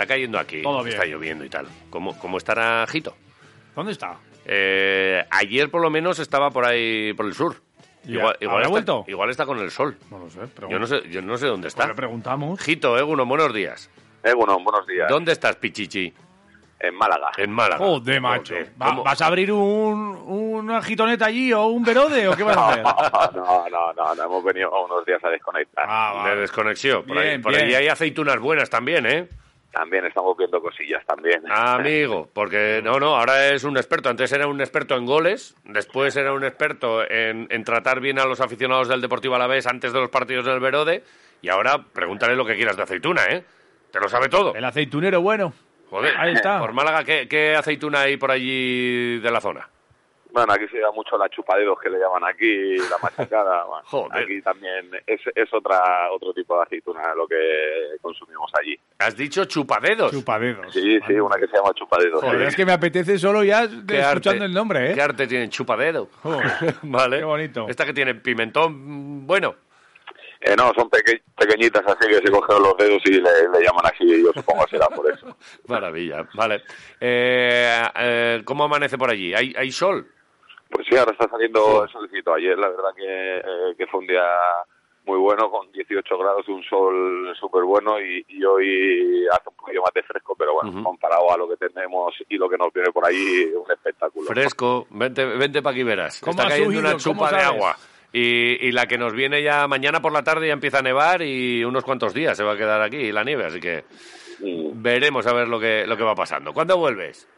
está cayendo aquí. Todo bien. Está lloviendo y tal. ¿Cómo, cómo estará Jito? ¿Dónde está? Eh, ayer por lo menos estaba por ahí, por el sur. Ya. Igual, igual ¿Habrá está, vuelto? igual está con el sol. No lo sé, pero Yo no sé, yo no sé dónde está. le preguntamos. Jito, Eguno, buenos días. Eh, bueno, buenos días. ¿Dónde estás, Pichichi? En Málaga. En Málaga. Joder, macho. ¿Vas a abrir un, una gitoneta allí o un verode o qué vas a hacer? No, no, no, no, hemos venido unos días a desconectar. Ah, De desconexión. Por, ahí, Bien, por ahí hay aceitunas buenas también, ¿eh? También estamos viendo cosillas también. Amigo, porque no, no, ahora es un experto. Antes era un experto en goles, después era un experto en, en tratar bien a los aficionados del Deportivo Alavés antes de los partidos del Verode, y ahora pregúntale lo que quieras de aceituna, ¿eh? Te lo sabe todo. El aceitunero bueno. Joder, Ahí está. Por Málaga, ¿qué, qué aceituna hay por allí de la zona? Bueno, aquí se llama mucho la chupadedos que le llaman aquí, la machacada. Bueno, Joder. Aquí también es, es otra otro tipo de aceituna lo que consumimos allí. Has dicho chupadedos. Chupadedos. Sí, sí, una que se llama chupadedos. Joder, sí. es que me apetece solo ya de- ¿Qué escuchando arte- el nombre, ¿eh? ¿Qué arte tiene chupadedo? Joder, vale. Qué bonito. Esta que tiene pimentón, bueno. Eh, no, son peque- pequeñitas así que se cogen los dedos y le, le llaman así, yo supongo que será por eso. Maravilla, vale. Eh, eh, ¿Cómo amanece por allí? ¿Hay, hay sol? Pues sí, ahora está saliendo el solecito. Ayer la verdad que, eh, que fue un día muy bueno, con 18 grados, un sol súper bueno y, y hoy hace un poquillo más de fresco, pero bueno, comparado a lo que tenemos y lo que nos viene por ahí, un espectáculo. Fresco, vente, vente para aquí verás. ¿Cómo Está cayendo subido? una ¿Cómo chupa de agua. Y, y la que nos viene ya mañana por la tarde ya empieza a nevar y unos cuantos días se va a quedar aquí la nieve, así que Mm. veremos a ver lo que, lo que va pasando. ¿Cuándo vuelves?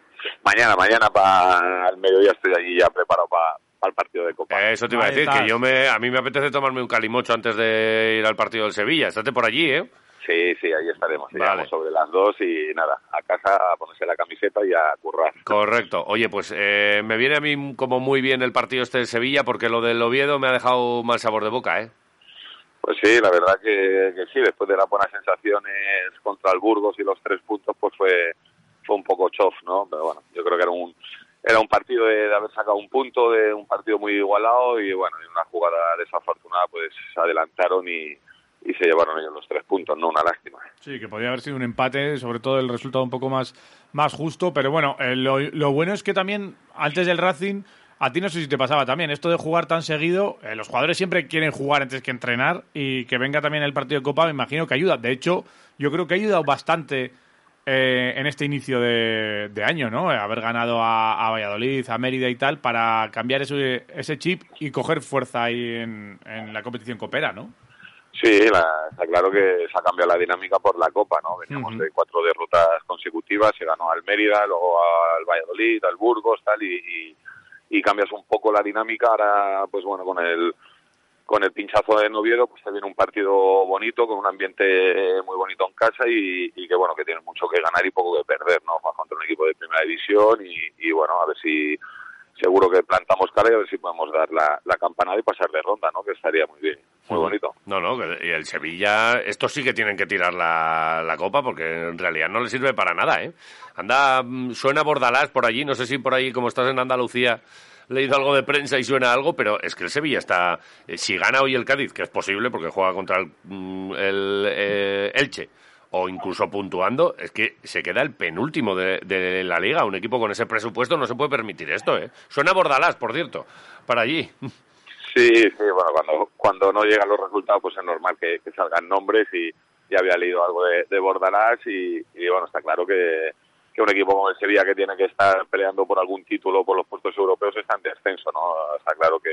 Mañana, mañana para el mediodía estoy allí ya preparado para el partido de Copa. Eso te iba a decir, que yo me, a mí me apetece tomarme un calimocho antes de ir al partido del Sevilla. Estate por allí, ¿eh? Sí, sí, ahí estaremos. Vale. Sobre las dos y nada, a casa a ponerse la camiseta y a currar. Correcto. Oye, pues eh, me viene a mí como muy bien el partido este de Sevilla porque lo del Oviedo me ha dejado mal sabor de boca, ¿eh? Pues sí, la verdad que, que sí, después de las buenas sensaciones contra el Burgos y los tres puntos, pues fue, fue un poco chof, ¿no? Pero bueno, yo creo que era un, era un partido de, haber sacado un punto, de un partido muy igualado y bueno, en una jugada desafortunada pues se adelantaron y, y se llevaron ellos los tres puntos, ¿no? Una lástima. Sí, que podría haber sido un empate, sobre todo el resultado un poco más, más justo, pero bueno, eh, lo, lo bueno es que también antes del Racing, a ti no sé si te pasaba también, esto de jugar tan seguido, eh, los jugadores siempre quieren jugar antes que entrenar y que venga también el partido de Copa, me imagino que ayuda. De hecho, yo creo que ha ayudado bastante eh, en este inicio de, de año, ¿no? Eh, Haber ganado a, a Valladolid, a Mérida y tal, para cambiar ese, ese chip y coger fuerza ahí en, en la competición copera, ¿no? Sí, la- está claro que se ha cambiado la dinámica por la Copa, ¿no? Veníamos de cuatro derrotas consecutivas, se ganó al Mérida, luego al Valladolid, al Burgos, tal, y, y, y cambias un poco la dinámica. Ahora, pues bueno, con el con el pinchazo de Noviedo, pues te viene un partido bonito, con un ambiente muy bonito en casa y, y que bueno, que tiene mucho que ganar y poco que perder, ¿no? Contra un equipo de primera división y, y bueno, a ver si seguro que plantamos cara y a ver si podemos dar la, la campanada y pasar de ronda, ¿no? Que estaría muy bien, muy bonito. No, no, y el Sevilla, estos sí que tienen que tirar la, la copa porque en realidad no le sirve para nada, ¿eh? Anda, mm, suena Bordalás por allí, no sé si por ahí, como estás en Andalucía, leído algo de prensa y suena algo, pero es que el Sevilla está, eh, si gana hoy el Cádiz, que es posible porque juega contra el, mm, eh, Elche, o incluso puntuando, es que se queda el penúltimo de, la liga. Un equipo con ese presupuesto no se puede permitir esto, ¿eh? Suena Bordalás, por cierto, para allí. Sí, sí, bueno, cuando, cuando no llegan los resultados, pues es normal que, salgan nombres y ya había leído algo de, Bordalás y, bueno, está claro que, que un equipo como el Sevilla que tiene que estar peleando por algún título por los puestos europeos está en descenso, ¿no? Está claro que,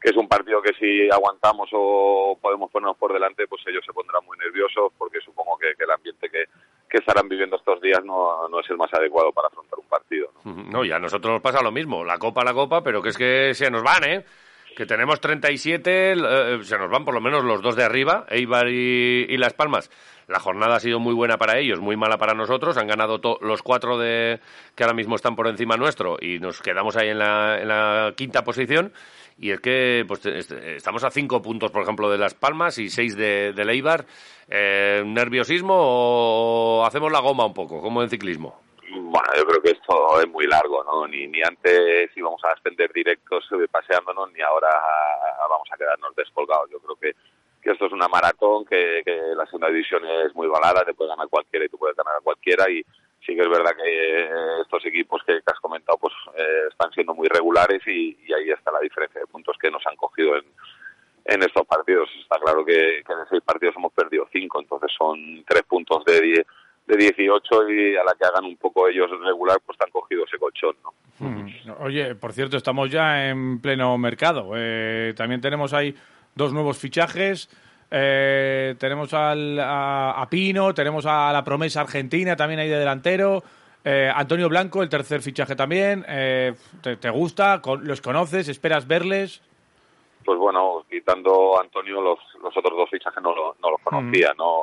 que es un partido que si aguantamos o podemos ponernos por delante, pues ellos se pondrán muy nerviosos porque supongo que, que el ambiente que, que estarán viviendo estos días no, no es el más adecuado para afrontar un partido, ¿no? No, y a nosotros nos pasa lo mismo. La copa, la copa, pero que es que se nos van, ¿eh? Que tenemos 37, eh, se nos van por lo menos los dos de arriba, Eibar y, Las Palmas. La jornada ha sido muy buena para ellos, muy mala para nosotros. Han ganado los cuatro de que ahora mismo están por encima nuestro y nos quedamos ahí en la, en la quinta posición. Y es que pues, est- estamos a cinco puntos, por ejemplo, de Las Palmas y seis de, del Eibar. Eh, ¿Nerviosismo o hacemos la goma un poco, como en ciclismo? Bueno, yo creo que esto es muy largo, ¿no? Ni, ni antes íbamos a ascender directos eh, paseándonos, ni ahora ah, vamos a quedarnos descolgados. Yo creo que, que esto es una maratón, que, que la segunda división es muy balada, te puede ganar cualquiera y tú puedes ganar a cualquiera y sí que es verdad que eh, estos equipos que, has comentado pues eh, están siendo muy regulares y, ahí está la diferencia de puntos que nos han cogido en, en estos partidos. Está claro que, que en seis partidos hemos perdido cinco, entonces son tres puntos de diez de 18 y a la que hagan un poco ellos regular, pues han cogido ese colchón, ¿no? Hmm. Oye, por cierto, estamos ya en pleno mercado. Eh, también tenemos ahí dos nuevos fichajes. Eh, tenemos al, a, Pino, tenemos a la promesa argentina también ahí de delantero. Eh, Antonio Blanco, el tercer fichaje también. ¿te, gusta? ¿Los conoces? ¿Esperas verles? Pues bueno, quitando a Antonio, los, los otros dos fichajes no, no los conocía, hmm. no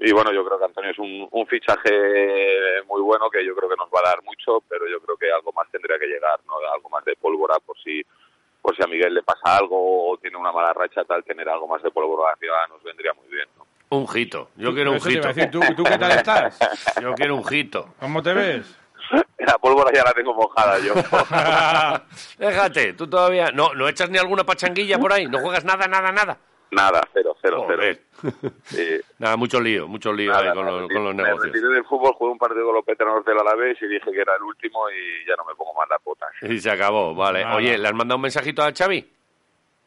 y bueno, yo creo que Antonio es un, un, fichaje muy bueno que yo creo que nos va a dar mucho, pero yo creo que algo más tendría que llegar, ¿no? Algo más de pólvora por si por si a Miguel le pasa algo o tiene una mala racha, tal, tener algo más de pólvora hacia nos vendría muy bien, ¿no? Un jito. Yo quiero un jito. ¿tú, ¿tú, qué tal estás? Yo quiero un jito. ¿Cómo te ves? La pólvora ya la tengo mojada yo. Déjate, tú todavía... No, ¿No echas ni alguna pachanguilla por ahí? ¿No juegas nada, nada, nada? Nada, cero, cero, cero. Nada, mucho lío, mucho lío ahí con, los, con los negocios. Me retiré del fútbol, jugué un partido con los veteranos del Alavés y dije que era el último y ya no me pongo más las botas. Y se acabó, vale. Oye, ¿le has mandado un mensajito a Xavi?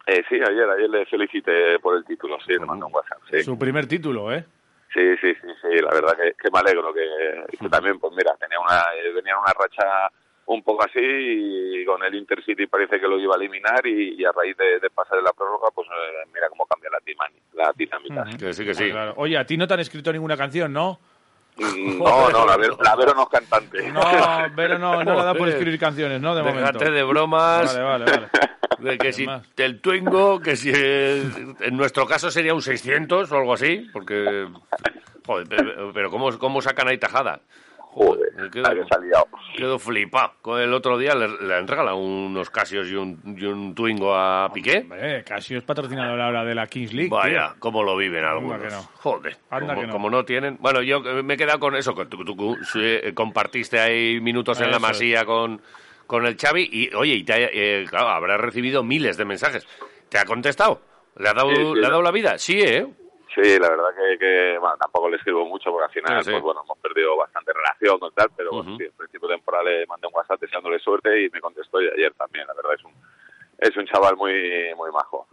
Eh, sí, ayer, ayer le felicité por el título, sí, le mandó un WhatsApp. Sí. Su primer título, ¿eh? Sí, sí, sí, sí, la verdad que, que me alegro, que, que también, pues mira, tenía una, eh, venía una racha un poco así y con el Intercity parece que lo iba a eliminar y, a raíz de, pasar de la prórroga pues eh, mira cómo cambia la, la dinámica. Que sí, que sí. Oye, a ti no te han escrito ninguna canción, ¿no? Mm, no, no, la Vero, la Vero no es cantante. No, Vero no, no la da por escribir canciones, ¿no? De Déjate de bromas. Vale, vale, vale. De que si el Twingo, que si en nuestro caso sería un 600 o algo así, porque... Joder, pero, pero ¿cómo, ¿cómo sacan ahí tajada? Joder, quedo, quedo flipado. El otro día le, han regalado unos Casios y un, y un Twingo a Piqué. Hombre, Casio es patrocinador ahora de la Kings League. Vaya, cómo lo viven algunos. Joder, como, no. tienen... Bueno, yo me he quedado con eso. Tú, eh, compartiste ahí minutos en la masía con, con el Xavi y, oye, y te, eh, claro, habrás recibido miles de mensajes. ¿Te ha contestado? ¿Le ha dado, ¿le ha dado la vida? Sí, ¿eh? Sí, la verdad que, que bueno, tampoco le escribo mucho porque al final, pues bueno, hemos perdido bastante relación con tal, pero bueno, sí, en principio de temporada le mandé un WhatsApp deseándole suerte y me contestó y ayer también, la verdad es un es un chaval muy muy majo.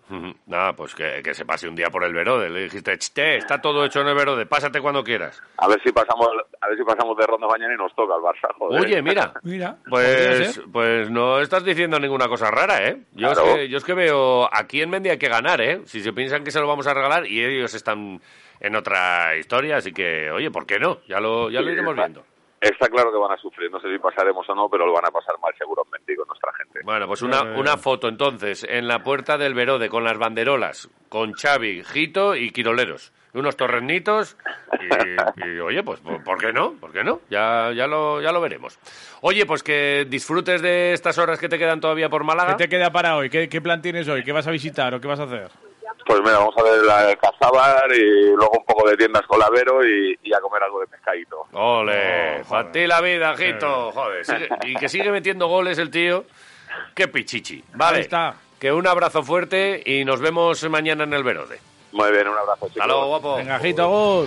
Nada, pues que, que, se pase un día por el Verode. Le dijiste, che, está todo hecho en el Verode, pásate cuando quieras. A ver si pasamos a ver si pasamos de ronda mañana y nos toca el Barça, joder. Oye, mira, mira pues, pues no estás diciendo ninguna cosa rara, ¿eh? Yo, es que, yo es que veo, aquí en Mendy hay que ganar, ¿eh? Si se piensan que se lo vamos a regalar y ellos están en otra historia, así que, oye, ¿por qué no? Ya lo, ya lo iremos viendo. Está claro que van a sufrir, no sé si pasaremos o no, pero lo van a pasar mal seguramente con nuestra gente. Bueno, pues una, una foto entonces en la puerta del Verode con las banderolas, con Xavi, Jito y Quiroleros. Unos torrenitos y, oye, pues ¿por qué no? ¿Por qué no? Ya, ya, lo, ya lo veremos. Oye, pues que disfrutes de estas horas que te quedan todavía por Málaga. ¿Qué te queda para hoy? ¿Qué, qué plan tienes hoy? ¿Qué vas a visitar o qué vas a hacer? Pues mira, vamos a ver la Cazabar y luego un poco de tiendas con lavero y, y a comer algo de pescadito. Ole, oh, ti la vida, Jito. Joder, y que sigue metiendo goles el tío. Qué pichichi. Vale, está. que un abrazo fuerte y nos vemos mañana en el Verode. Muy bien, un abrazo, chicos. Hasta luego, guapo. Venga, Jito,